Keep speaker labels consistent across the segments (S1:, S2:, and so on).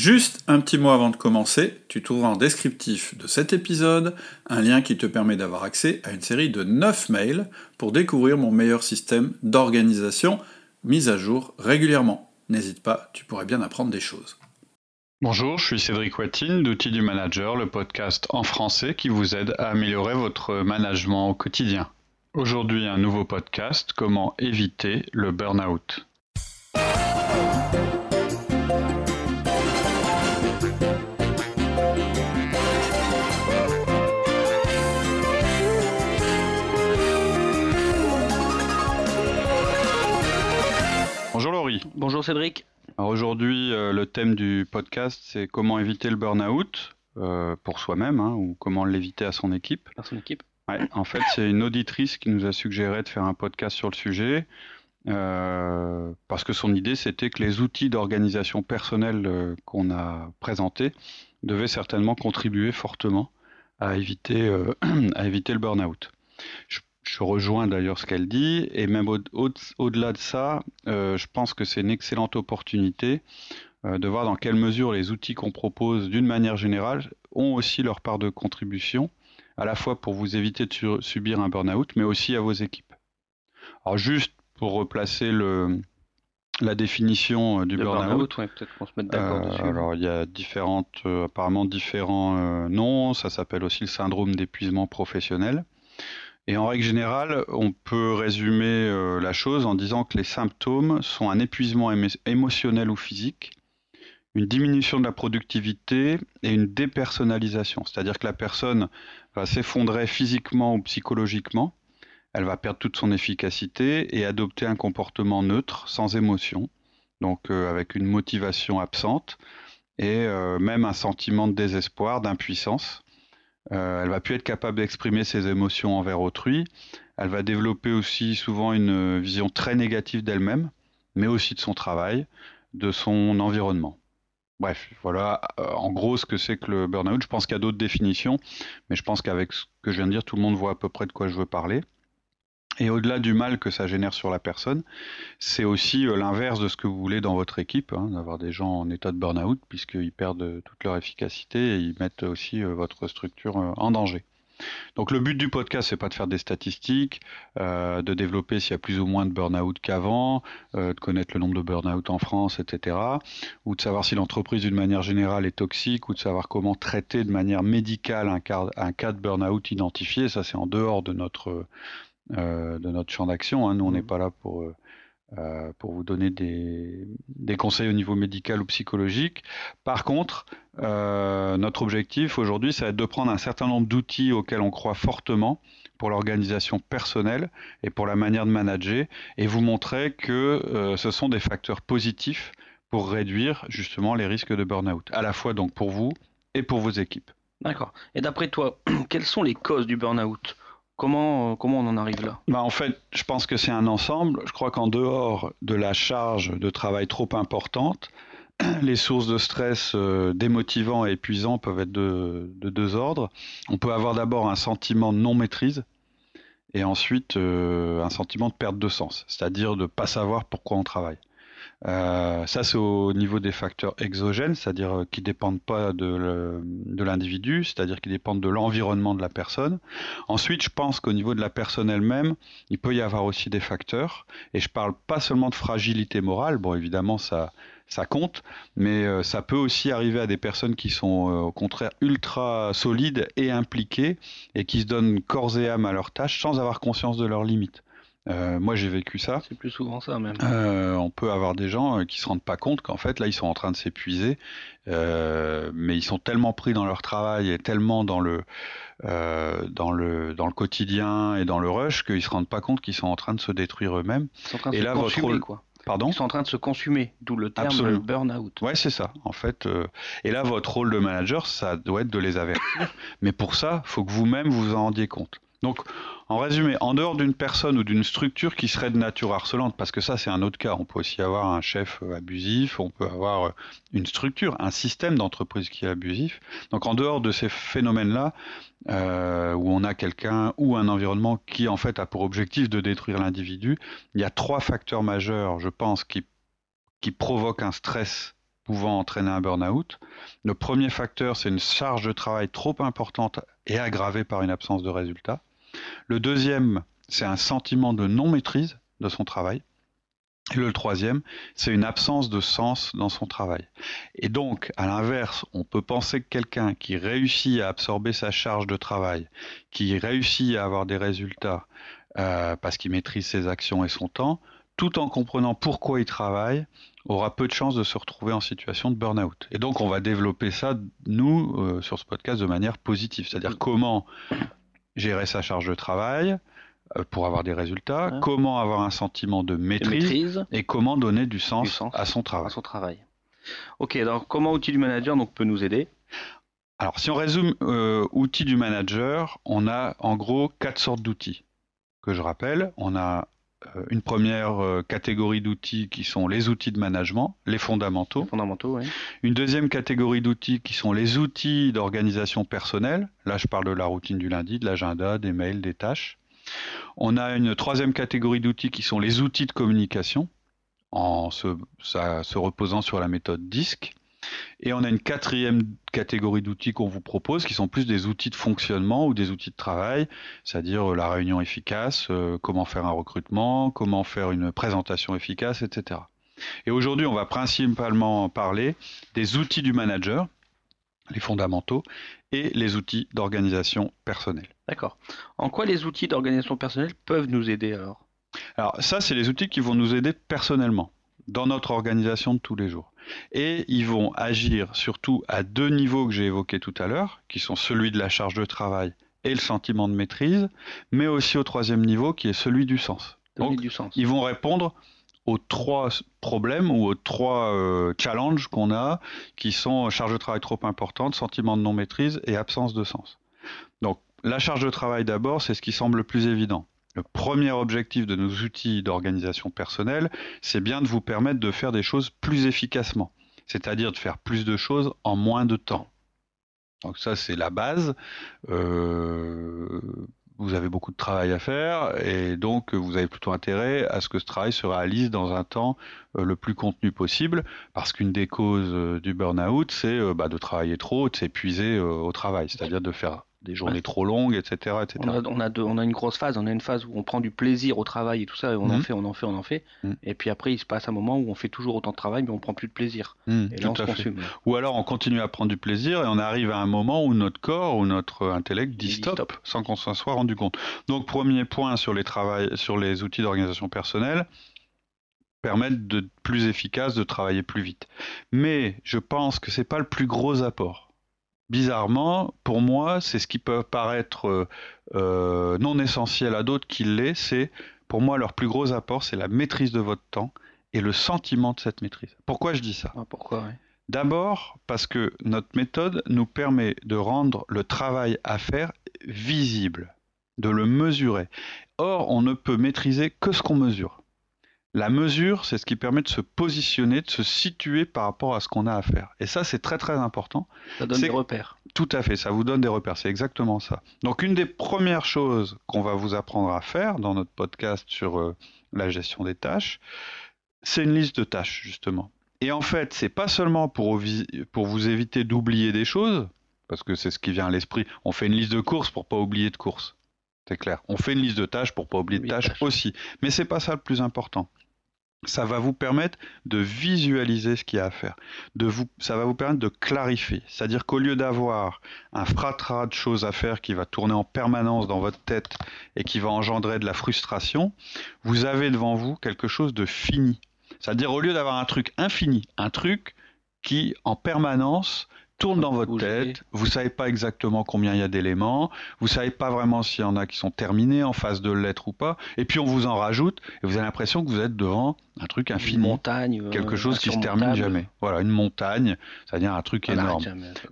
S1: Juste un petit mot avant de commencer, tu trouveras en descriptif de cet épisode un lien qui te permet d'avoir accès à une série de 9 mails pour découvrir mon meilleur système d'organisation mis à jour régulièrement. N'hésite pas, tu pourrais bien apprendre des choses.
S2: Bonjour, je suis Cédric Watine d'Outils du Manager, le podcast en français qui vous aide à améliorer votre management au quotidien. Aujourd'hui, un nouveau podcast, comment éviter le burn-out. Bonjour Laurie.
S3: Bonjour Cédric.
S2: Aujourd'hui, euh, le thème du podcast, c'est comment éviter le burn-out euh, pour soi-même hein, ou comment l'éviter à son équipe.
S3: À son équipe.
S2: Ouais, en fait, c'est une auditrice qui nous a suggéré de faire un podcast sur le sujet euh, parce que son idée, c'était que les outils d'organisation personnelle qu'on a présentés devaient certainement contribuer fortement à éviter, à éviter le burn-out. Je je rejoins d'ailleurs ce qu'elle dit, et même au-delà de ça, euh, je pense que c'est une excellente opportunité euh, de voir dans quelle mesure les outils qu'on propose d'une manière générale ont aussi leur part de contribution, à la fois pour vous éviter de subir un burn-out, mais aussi à vos équipes. Alors juste pour replacer le, la définition euh, du burn-out.
S3: peut-être qu'on se mette d'accord dessus.
S2: Alors il y a différentes, apparemment différents noms. Ça s'appelle aussi le syndrome d'épuisement professionnel. Et en règle générale, on peut résumer euh, la chose en disant que les symptômes sont un épuisement émotionnel ou physique, une diminution de la productivité et une dépersonnalisation. C'est-à-dire que la personne va s'effondrer physiquement ou psychologiquement, elle va perdre toute son efficacité et adopter un comportement neutre, sans émotion, donc euh, avec une motivation absente et euh, même un sentiment de désespoir, d'impuissance. Euh, elle va plus être capable d'exprimer ses émotions envers autrui. Elle va développer aussi souvent une vision très négative d'elle-même, mais aussi de son travail, de son environnement. Bref, voilà euh, en gros ce que c'est que le burn-out. Je pense qu'il y a d'autres définitions, mais je pense qu'avec ce que je viens de dire, tout le monde voit à peu près de quoi je veux parler. Et au-delà du mal que ça génère sur la personne, c'est aussi euh, l'inverse de ce que vous voulez dans votre équipe, hein, d'avoir des gens en état de burn-out, puisqu'ils perdent euh, toute leur efficacité et ils mettent aussi euh, votre structure en danger. Donc le but du podcast, c'est pas de faire des statistiques, de développer s'il y a plus ou moins de burn-out qu'avant, de connaître le nombre de burn-out en France, etc. Ou de savoir si l'entreprise d'une manière générale est toxique, ou de savoir comment traiter de manière médicale un cas, de burn-out identifié. Ça, c'est en dehors de notre de notre champ d'action. Hein. Nous, on n'est mmh. pas là pour, euh, euh, pour vous donner des, des, conseils au niveau médical ou psychologique. Par contre, notre objectif aujourd'hui, ça va être de prendre un certain nombre d'outils auxquels on croit fortement pour l'organisation personnelle et pour la manière de manager, et vous montrer que ce sont des facteurs positifs pour réduire justement les risques de burn-out, à la fois donc pour vous et pour vos équipes.
S3: D'accord. Et d'après toi, quelles sont les causes du burn-out? Comment, euh, comment on en arrive là?
S2: Bah En fait, je pense que c'est un ensemble. Je crois qu'en dehors de la charge de travail trop importante, les sources de stress euh, démotivants et épuisants peuvent être de, deux ordres. On peut avoir d'abord un sentiment de non-maîtrise et ensuite euh, un sentiment de perte de sens, c'est-à-dire de ne pas savoir pourquoi on travaille. Euh, ça, c'est au niveau des facteurs exogènes, c'est-à-dire euh, qui dépendent pas de l'individu, c'est-à-dire qui dépendent de l'environnement de la personne. Ensuite, je pense qu'au niveau de la personne elle-même, il peut y avoir aussi des facteurs. Et je parle pas seulement de fragilité morale. Bon, évidemment, ça, ça compte, mais euh, ça peut aussi arriver à des personnes qui sont au contraire ultra solides et impliquées et qui se donnent corps et âme à leurs tâches sans avoir conscience de leurs limites. Euh, moi, j'ai vécu ça.
S3: C'est plus souvent ça même.
S2: Euh, on peut avoir des gens euh, qui se rendent pas compte qu'en fait là, ils sont en train de s'épuiser, mais ils sont tellement pris dans leur travail et tellement dans le dans le dans le quotidien et dans le rush qu'ils se rendent pas compte qu'ils sont en train de se détruire eux-mêmes.
S3: Et là, votre rôle, quoi. Pardon? Ils sont en train de se consumer, d'où le terme burn-out.
S2: Ouais, c'est ça. En fait, et là, votre rôle de manager, ça doit être de les avertir. mais pour ça, faut que vous-même vous en rendiez compte. Donc, en résumé, en dehors d'une personne ou d'une structure qui serait de nature harcelante, parce que ça c'est un autre cas, on peut aussi avoir un chef euh, abusif, on peut avoir euh, une structure, un système d'entreprise qui est abusif. Donc en dehors de ces phénomènes-là, euh, où on a quelqu'un ou un environnement qui en fait a pour objectif de détruire l'individu, il y a trois facteurs majeurs, je pense, qui, qui provoquent un stress pouvant entraîner un burn-out. Le premier facteur, c'est une charge de travail trop importante et aggravée par une absence de résultats. Le deuxième, c'est un sentiment de non-maîtrise de son travail. Et le troisième, c'est une absence de sens dans son travail. Et donc, à l'inverse, on peut penser que quelqu'un qui réussit à absorber sa charge de travail, qui réussit à avoir des résultats euh, parce qu'il maîtrise ses actions et son temps, tout en comprenant pourquoi il travaille, aura peu de chances de se retrouver en situation de burn-out. Et donc, on va développer ça, nous, euh, sur ce podcast, de manière positive. C'est-à-dire comment gérer sa charge de travail, euh, pour avoir des résultats, comment avoir un sentiment de maîtrise, et comment donner du sens, à son travail.
S3: À son travail. Ok, alors comment outil du manager donc, peut nous aider?
S2: Alors si on résume euh, outils du manager, on a en gros quatre sortes d'outils que je rappelle. On a une première euh, catégorie d'outils qui sont les outils de management, les fondamentaux.
S3: fondamentaux, oui.
S2: Une deuxième catégorie d'outils qui sont les outils d'organisation personnelle. Là, je parle de la routine du lundi, de l'agenda, des mails, des tâches. On a une troisième catégorie d'outils qui sont les outils de communication, en se, reposant sur la méthode DISC. Et on a une quatrième catégorie d'outils qu'on vous propose, qui sont plus des outils de fonctionnement ou des outils de travail, c'est-à-dire euh, la réunion efficace, euh, comment faire un recrutement, comment faire une présentation efficace, etc. Et aujourd'hui, on va principalement parler des outils du manager, les fondamentaux, et les outils d'organisation personnelle.
S3: D'accord. En quoi les outils d'organisation personnelle peuvent nous aider alors?
S2: Alors ça, c'est les outils qui vont nous aider personnellement dans notre organisation de tous les jours. Et ils vont agir surtout à deux niveaux que j'ai évoqués tout à l'heure, qui sont celui de la charge de travail et le sentiment de maîtrise, mais aussi au troisième niveau qui est celui du sens. Donc, du sens. ils vont répondre aux trois problèmes ou aux trois euh, challenges qu'on a, qui sont charge de travail trop importante, sentiment de non-maîtrise et absence de sens. Donc la charge de travail d'abord, c'est ce qui semble le plus évident. Le premier objectif de nos outils d'organisation personnelle, c'est bien de vous permettre de faire des choses plus efficacement, c'est-à-dire de faire plus de choses en moins de temps. Donc ça, c'est la base. Euh, vous avez beaucoup de travail à faire et donc vous avez plutôt intérêt à ce que ce travail se réalise dans un temps euh, le plus contenu possible parce qu'une des causes euh, du burn-out, c'est bah, de travailler trop, de s'épuiser au travail, c'est-à-dire de faire des journées trop longues, etc. etc.
S3: On, a, on, a on, a, une grosse phase, on a une phase où on prend du plaisir au travail et tout ça, et on en mhm. fait, on en fait, on en fait. Mhm. Et puis après, il se passe un moment où on fait toujours autant de travail, mais on prend plus de plaisir.
S2: Mhm, et là, on se consume. Ou alors on continue à prendre du plaisir et on arrive à un moment où notre corps ou notre intellect dit stop, sans qu'on s'en soit rendu compte. Donc premier point sur les, travail, sur les outils d'organisation personnelle, permettre de plus efficace, de travailler plus vite. Mais je pense que c'est pas le plus gros apport bizarrement, pour moi, c'est ce qui peut paraître euh, euh, non essentiel à d'autres qui l'est, c'est pour moi leur plus gros apport, c'est la maîtrise de votre temps et le sentiment de cette maîtrise. Pourquoi je dis ça?
S3: Ah, Pourquoi
S2: D'abord parce que notre méthode nous permet de rendre le travail à faire visible, de le mesurer. Or, on ne peut maîtriser que ce qu'on mesure. La mesure, c'est ce qui permet de se positionner, de se situer par rapport à ce qu'on a à faire. Et ça, c'est très très important.
S3: Ça donne des repères.
S2: Tout à fait, ça vous donne des repères, c'est exactement ça. Donc une des premières choses qu'on va vous apprendre à faire dans notre podcast sur euh, la gestion des tâches, c'est une liste de tâches, justement. Et en fait, c'est pas seulement pour, pour vous éviter d'oublier des choses, parce que c'est ce qui vient à l'esprit. On fait une liste de courses pour pas oublier de courses. C'est clair. On fait une liste de tâches pour pas oublier de tâches, aussi. Mais c'est pas ça le plus important ça va vous permettre de visualiser ce qu'il y a à faire. De vous, ça va vous permettre de clarifier. C'est-à-dire qu'au lieu d'avoir un fratras de choses à faire qui va tourner en permanence dans votre tête et qui va engendrer de la frustration, vous avez devant vous quelque chose de fini. C'est-à-dire au lieu d'avoir un truc infini, un truc qui en permanence tourne dans votre tête, vous savez pas exactement combien il y a d'éléments, vous savez pas vraiment s'il y en a qui sont terminés en phase de lettres ou pas, et puis on vous en rajoute, et vous avez l'impression que vous êtes devant un truc infini. Une
S3: montagne.
S2: Euh, quelque chose qui se termine jamais. Voilà, une montagne, c'est-à-dire un truc énorme.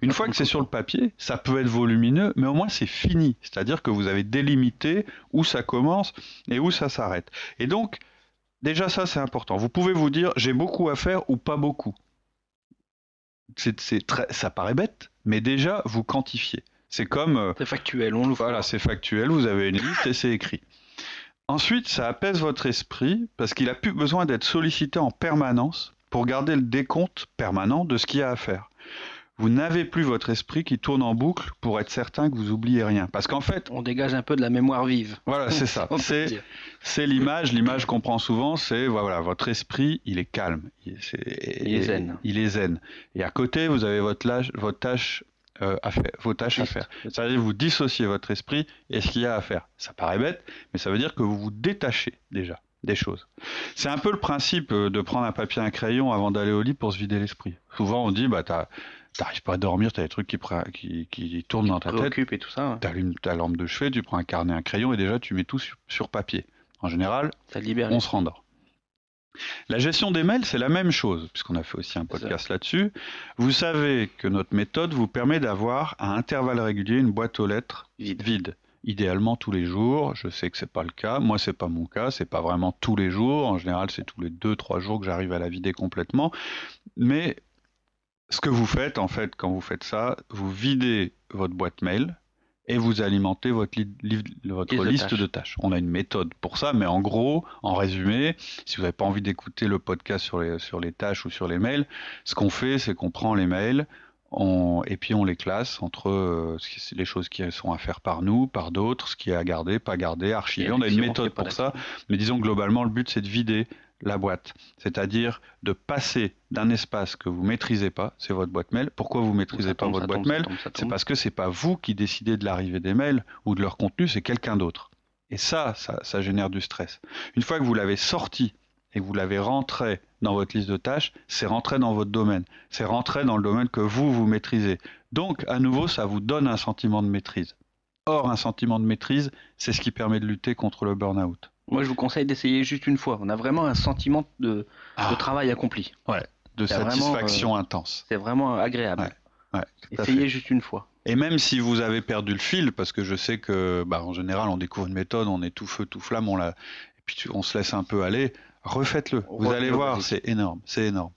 S2: une fois que c'est sur le papier, ça peut être volumineux, mais au moins c'est fini. C'est-à-dire que vous avez délimité où ça commence et où ça s'arrête. Et donc, déjà ça c'est important. Vous pouvez vous dire j'ai beaucoup à faire ou pas beaucoup c'est, très, ça paraît bête, mais déjà vous quantifiez. C'est comme. Euh,
S3: c'est factuel, on le
S2: Voilà, c'est factuel, vous avez une liste et c'est écrit. Ensuite, ça apaise votre esprit parce qu'il a plus besoin d'être sollicité en permanence pour garder le décompte permanent de ce qu'il y a à faire vous n'avez plus votre esprit qui tourne en boucle pour être certain que vous oubliez rien. Parce qu'en fait,
S3: on dégage un peu de la mémoire vive.
S2: Voilà, c'est ça. c'est l'image, l'image qu'on prend souvent, c'est voilà, votre esprit, il est calme,
S3: il est, zen.
S2: Il est zen. Et à côté, vous avez votre, votre tâche euh, à faire, vos tâches à faire. Ça veut dire vous dissociez votre esprit et ce qu'il y a à faire. Ça paraît bête, mais ça veut dire que vous vous détachez déjà des choses. C'est un peu le principe euh, de prendre un papier et un crayon avant d'aller au lit pour se vider l'esprit. Souvent on dit bah t'as t'arrives pas à dormir, t'as des trucs qui, qui, qui tournent dans ta tête.
S3: et tout ça.
S2: T'allumes ta lampe de chevet, tu prends un carnet, un crayon et déjà tu mets tout sur, papier. En général,
S3: ça libère.
S2: on se rendort. La gestion des mails, c'est la même chose, puisqu'on a fait aussi un podcast là-dessus. Vous savez que notre méthode vous permet d'avoir à intervalles réguliers une boîte aux lettres vide. Idéalement tous les jours. Je sais que c'est pas le cas. Moi, c'est pas mon cas. C'est pas vraiment tous les jours. En général, c'est tous les deux, trois jours que j'arrive à la vider complètement. Mais ce que vous faites, en fait, quand vous faites ça, vous videz votre boîte mail et vous alimentez votre, votre liste de tâches. On a une méthode pour ça, mais en gros, en résumé, si vous n'avez pas envie d'écouter le podcast sur les, sur les tâches ou sur les mails, ce qu'on fait, c'est qu'on prend les mails, on, et puis on les classe entre euh, les choses qui sont à faire par nous, par d'autres, ce qui est à garder, pas garder, archiver. On a une méthode pour ça, mais disons globalement, le but c'est de vider la boîte, c'est-à-dire de passer d'un espace que vous maîtrisez pas, c'est votre boîte mail. Pourquoi vous maîtrisez pas votre boîte mail C'est parce que c'est pas vous qui décidez de l'arrivée des mails ou de leur contenu, c'est quelqu'un d'autre. Et ça, ça, ça génère du stress. Une fois que vous l'avez sorti et que vous l'avez rentré dans votre liste de tâches, c'est rentré dans votre domaine. C'est rentré dans le domaine que vous, vous maîtrisez. Donc, à nouveau, ça vous donne un sentiment de maîtrise. Or, un sentiment de maîtrise, c'est ce qui permet de lutter contre le burn-out.
S3: Moi, je vous conseille d'essayer juste une fois. On a vraiment un sentiment de, ah. travail accompli.
S2: Ouais, de satisfaction euh, intense.
S3: C'est vraiment agréable. Ouais, Essayez juste une fois.
S2: Et même si vous avez perdu le fil, parce que je sais que, bah, en général, on découvre une méthode, on est tout feu, tout flamme, on la, et puis on se laisse un peu aller. Refaites-le. Vous allez voir, c'est énorme, c'est énorme.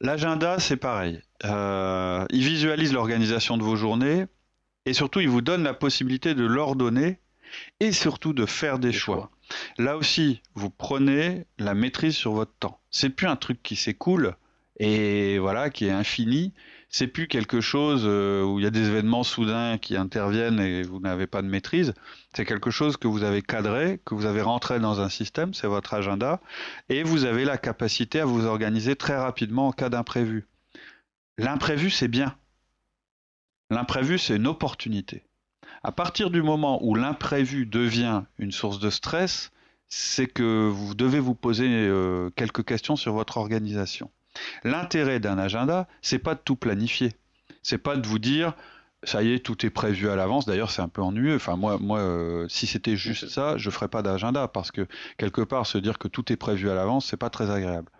S2: L'agenda, c'est pareil. Euh, il visualise l'organisation de vos journées et surtout, il vous donne la possibilité de l'ordonner et surtout de faire des, choix. Là aussi, vous prenez la maîtrise sur votre temps. C'est plus un truc qui s'écoule et voilà, qui est infini. C'est plus quelque chose euh, où il y a des événements soudains qui interviennent et vous n'avez pas de maîtrise. C'est quelque chose que vous avez cadré, que vous avez rentré dans un système, c'est votre agenda, et vous avez la capacité à vous organiser très rapidement en cas d'imprévu. L'imprévu, c'est bien. L'imprévu, c'est une opportunité. À partir du moment où l'imprévu devient une source de stress, c'est que vous devez vous poser euh, quelques questions sur votre organisation. L'intérêt d'un agenda, c'est pas de tout planifier. C'est pas de vous dire ça y est, tout est prévu à l'avance. D'ailleurs, c'est un peu ennuyeux. Enfin, moi, moi, euh, si c'était juste ça, je ferais pas d'agenda parce que quelque part, se dire que tout est prévu à l'avance, c'est pas très agréable.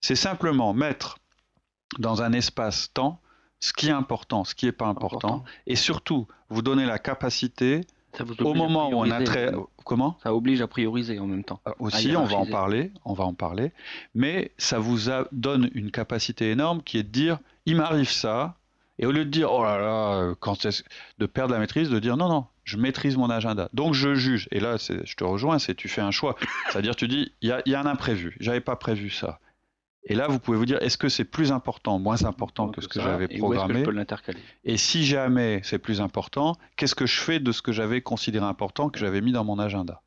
S2: C'est simplement mettre dans un espace-temps ce qui est important, ce qui n'est pas important, et surtout vous donner la capacité au moment où on a très comment?
S3: Ça oblige à prioriser en même temps.
S2: Euh, aussi, on va en parler, on va en parler, mais ça vous donne une capacité énorme qui est de dire il m'arrive ça, et au lieu de dire oh là là, quand de perdre la maîtrise, de dire non non, je maîtrise mon agenda, donc je juge. Et là, je te rejoins, c'est tu fais un choix, c'est-à-dire tu dis il y a, y a un imprévu, j'avais pas prévu ça. Et là, vous pouvez vous dire, est-ce que c'est plus important, moins important que ce que j'avais programmé Et si jamais c'est plus important, qu'est-ce que je fais de ce que j'avais considéré important, que j'avais mis dans mon agenda?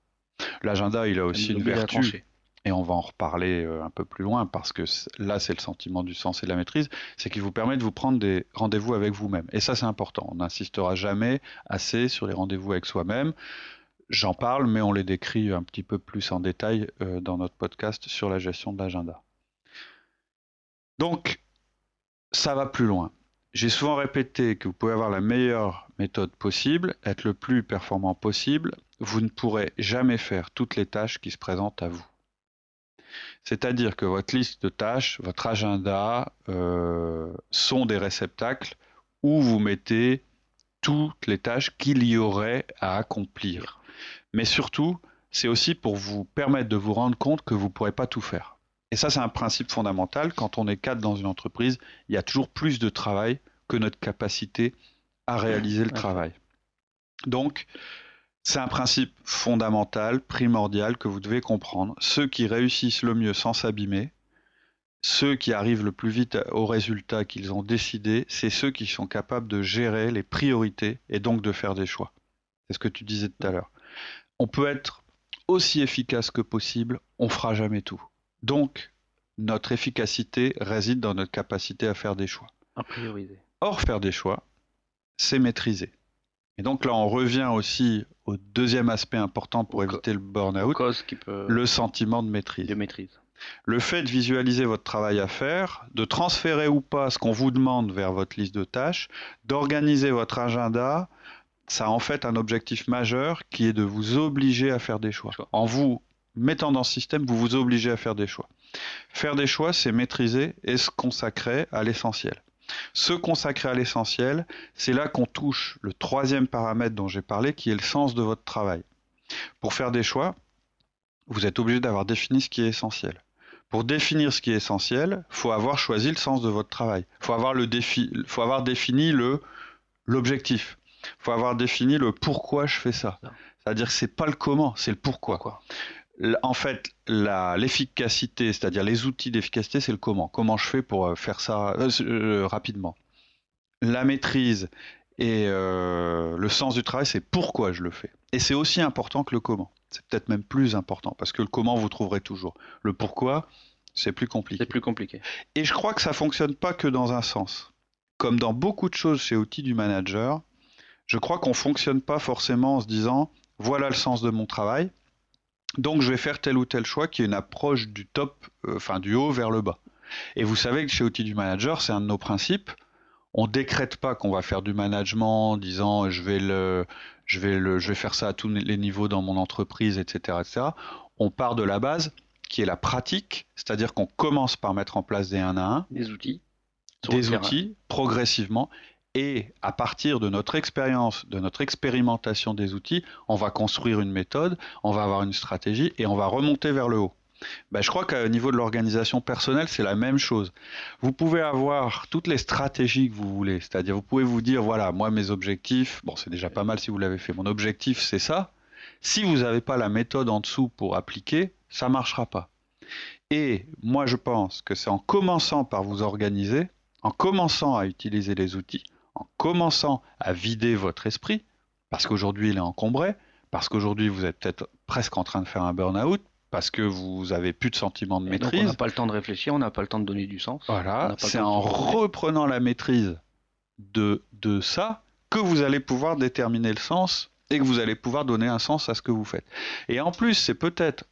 S2: L'agenda, il a aussi une vertu, et on va en reparler euh, un peu plus loin, parce que là, c'est le sentiment du sens et de la maîtrise, c'est qu'il vous permet de vous prendre des rendez-vous avec vous-même. Et ça, c'est important. On n'insistera jamais assez sur les rendez-vous avec soi-même. J'en parle, mais on les décrit un petit peu plus en détail euh, dans notre podcast sur la gestion de l'agenda. Donc, ça va plus loin. J'ai souvent répété que vous pouvez avoir la meilleure méthode possible, être le plus performant possible. Vous ne pourrez jamais faire toutes les tâches qui se présentent à vous. C'est-à-dire que votre liste de tâches, votre agenda euh, sont des réceptacles où vous mettez toutes les tâches qu'il y aurait à accomplir. Mais surtout, c'est aussi pour vous permettre de vous rendre compte que vous ne pourrez pas tout faire. Et ça, c'est un principe fondamental. Quand on est cadre dans une entreprise, il y a toujours plus de travail que notre capacité à réaliser le travail. Donc, c'est un principe fondamental, primordial, que vous devez comprendre. Ceux qui réussissent le mieux sans s'abîmer, ceux qui arrivent le plus vite au résultat qu'ils ont décidé, c'est ceux qui sont capables de gérer les priorités et donc de faire des choix. C'est ce que tu disais tout à l'heure. On peut être aussi efficace que possible, on fera jamais tout. Donc, notre efficacité réside dans notre capacité à faire des choix.
S3: À prioriser.
S2: Or, faire des choix, c'est maîtriser. Et donc là, on revient aussi au deuxième aspect important pour éviter le burn-out, le sentiment de maîtrise.
S3: De maîtrise.
S2: Le fait de visualiser votre travail à faire, de transférer ou pas ce qu'on vous demande vers votre liste de tâches, d'organiser votre agenda, ça a en fait un objectif majeur qui est de vous obliger à faire des choix. En vous mettant dans ce système, vous vous obligez à faire des choix. Faire des choix, c'est maîtriser et se consacrer à l'essentiel. Se consacrer à l'essentiel, c'est là qu'on touche le troisième paramètre dont j'ai parlé, qui est le sens de votre travail. Pour faire des choix, vous êtes obligé d'avoir défini ce qui est essentiel. Pour définir ce qui est essentiel, il faut avoir choisi le sens de votre travail. Il faut avoir, le défi, faut avoir défini le, l'objectif. Il faut avoir défini le pourquoi je fais ça. C'est-à-dire que c'est pas le comment, c'est le pourquoi? En fait, l'efficacité, c'est-à-dire les outils d'efficacité, c'est le comment. Comment je fais pour euh, faire ça euh, euh, rapidement. La maîtrise et le sens du travail, c'est pourquoi je le fais. Et c'est aussi important que le comment. C'est peut-être même plus important parce que le comment vous trouverez toujours. Le pourquoi, c'est plus compliqué.
S3: C'est plus compliqué.
S2: Et je crois que ça fonctionne pas que dans un sens. Comme dans beaucoup de choses chez outils du manager, je crois qu'on fonctionne pas forcément en se disant voilà le sens de mon travail, donc je vais faire tel ou tel choix qui est une approche du top, euh, enfin du haut vers le bas. Et vous savez que chez Outils du Manager, c'est un de nos principes. On décrète pas qu'on va faire du management en disant je vais le, je vais le, je vais faire ça à tous les niveaux dans mon entreprise, etc., etc. On part de la base qui est la pratique, c'est-à-dire qu'on commence par mettre en place des 1 à 1.
S3: Des outils.
S2: Des outils, progressivement, et à partir de notre expérience, de notre expérimentation des outils, on va construire une méthode, on va avoir une stratégie et on va remonter vers le haut. Ben, je crois qu'au niveau de l'organisation personnelle, c'est la même chose. Vous pouvez avoir toutes les stratégies que vous voulez, c'est-à-dire vous pouvez vous dire, voilà, moi mes objectifs, bon c'est déjà pas mal si vous l'avez fait, mon objectif c'est ça. Si vous n'avez pas la méthode en dessous pour appliquer, ça ne marchera pas. Et moi je pense que c'est en commençant par vous organiser, en commençant à utiliser les outils, en commençant à vider votre esprit, parce qu'aujourd'hui il est encombré, parce qu'aujourd'hui vous êtes peut-être presque en train de faire un burn-out, parce que vous avez plus de sentiment de maîtrise. on
S3: n'a pas le temps de réfléchir, on n'a pas le temps de donner du sens.
S2: Voilà, c'est en reprenant la maîtrise de, de ça que vous allez pouvoir déterminer le sens et que vous allez pouvoir donner un sens à ce que vous faites. Et en plus, c'est peut-être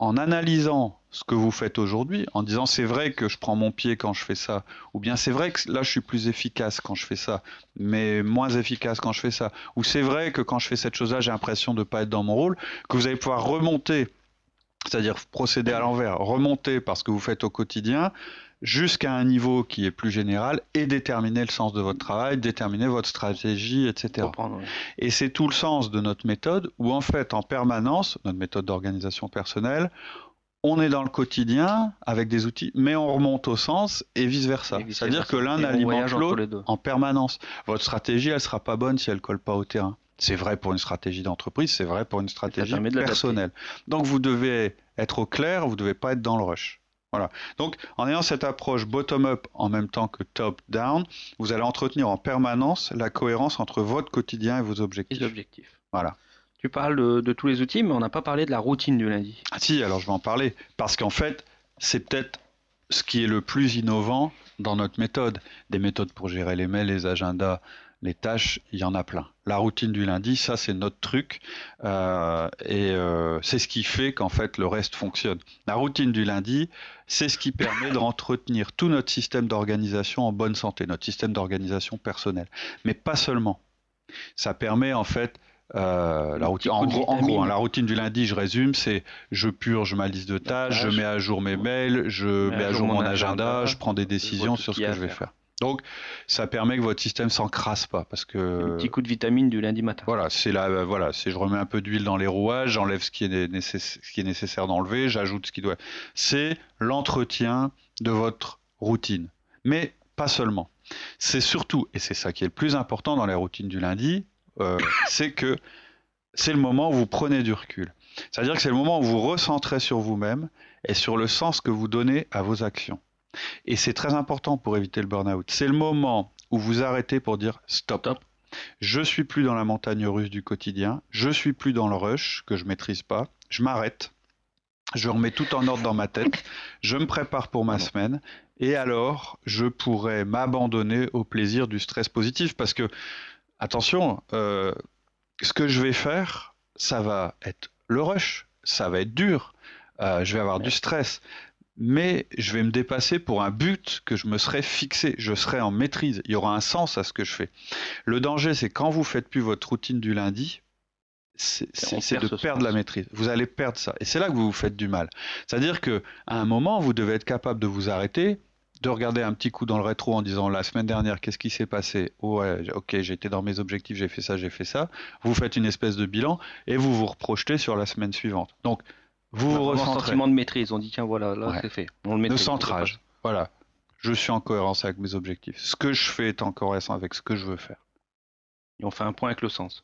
S2: en analysant ce que vous faites aujourd'hui, en disant c'est vrai que je prends mon pied quand je fais ça, ou bien c'est vrai que là je suis plus efficace quand je fais ça, mais moins efficace quand je fais ça, ou c'est vrai que quand je fais cette chose-là j'ai l'impression de ne pas être dans mon rôle, que vous allez pouvoir remonter, c'est-à-dire procéder à l'envers, remonter par ce que vous faites au quotidien, jusqu'à un niveau qui est plus général et déterminer le sens de votre travail, déterminer votre stratégie, etc. Et c'est tout le sens de notre méthode où en fait en permanence, notre méthode d'organisation personnelle, on est dans le quotidien avec des outils, mais on remonte au sens et vice versa. C'est-à-dire que l'un alimente l'autre en permanence. Votre stratégie, elle sera pas bonne si elle colle pas au terrain. C'est vrai pour une stratégie d'entreprise, c'est vrai pour une stratégie personnelle. Donc vous devez être au clair, vous devez pas être dans le rush. Voilà. Donc, en ayant cette approche bottom-up en même temps que top-down, vous allez entretenir en permanence la cohérence entre votre quotidien et vos objectifs.
S3: objectifs.
S2: Voilà.
S3: Tu parles de, tous les outils, mais on n'a pas parlé de la routine du lundi.
S2: Ah si, alors je vais en parler. Parce qu'en fait, c'est peut-être ce qui est le plus innovant dans notre méthode. Des méthodes pour gérer les mails, les agendas, les tâches, il y en a plein. La routine du lundi, ça c'est notre truc euh, et euh, c'est ce qui fait qu'en fait le reste fonctionne. La routine du lundi, c'est ce qui permet de d'entretenir tout notre système d'organisation en bonne santé, notre système d'organisation personnelle. Mais pas seulement. Ça permet en fait euh, la routine, en gros, hein, la routine du lundi, je résume, c'est je purge ma liste de tâches, je mets à jour mes mails, je mets à jour mon agenda, je prends des décisions sur ce que je vais faire. Donc, ça permet que votre système s'encrasse pas, parce que
S3: un petit coup de vitamine du lundi matin.
S2: Voilà, c'est là, euh, voilà, c'est je remets un peu d'huile dans les rouages, j'enlève ce qui est ce qui est nécessaire d'enlever, j'ajoute ce qui doit. C'est l'entretien de votre routine, mais pas seulement. C'est surtout, et c'est ça qui est le plus important dans les routines du lundi, euh, c'est que c'est le moment où vous prenez du recul. C'est-à-dire que c'est le moment où vous recentrez sur vous-même et sur le sens que vous donnez à vos actions. Et c'est très important pour éviter le burn-out. C'est le moment où vous arrêtez pour dire stop. stop. Je suis plus dans la montagne russe du quotidien, je suis plus dans le rush que je maîtrise pas, je m'arrête, je remets tout en ordre dans ma tête, je me prépare pour ma semaine, et alors je pourrais m'abandonner au plaisir du stress positif. Parce que, attention, euh, ce que je vais faire, ça va être le rush, ça va être dur, euh, je vais avoir du stress, mais je vais me dépasser pour un but que je me serais fixé, je serai en maîtrise, il y aura un sens à ce que je fais. Le danger, c'est quand vous faites plus votre routine du lundi, c'est de perdre la maîtrise. Vous allez perdre ça. Et c'est là que vous vous faites du mal. C'est-à-dire qu'à un moment, vous devez être capable de vous arrêter, de regarder un petit coup dans le rétro en disant la semaine dernière, qu'est-ce qui s'est passé? Ouais, ok, j'ai été dans mes objectifs, j'ai fait ça, j'ai fait ça. Vous faites une espèce de bilan et vous vous reprojetez sur la semaine suivante. Donc, vous vous
S3: ressentez. Un sentiment de maîtrise. On dit, tiens, voilà, là, c'est fait.
S2: On le centrage. Voilà. Je suis en cohérence avec mes objectifs. Ce que je fais est en cohérence avec ce que je veux faire
S3: et on fait un point avec le sens.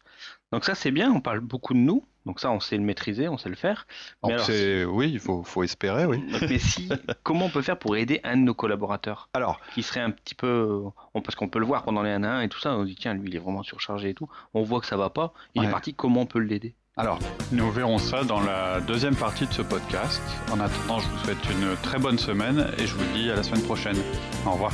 S3: Donc ça c'est bien, on parle beaucoup de nous, donc ça on sait le maîtriser, on sait le faire.
S2: oui, il faut, faut, espérer, oui.
S3: Mais si, comment on peut faire pour aider un de nos collaborateurs
S2: Alors,
S3: qui serait un petit peu, parce qu'on peut le voir pendant les 1 à 1 et tout ça, on dit tiens lui il est vraiment surchargé et tout, on voit que ça va pas, il est parti, comment on peut l'aider?
S2: Alors, nous verrons ça dans la deuxième partie de ce podcast. En attendant, je vous souhaite une très bonne semaine et je vous dis à la semaine prochaine. Au revoir.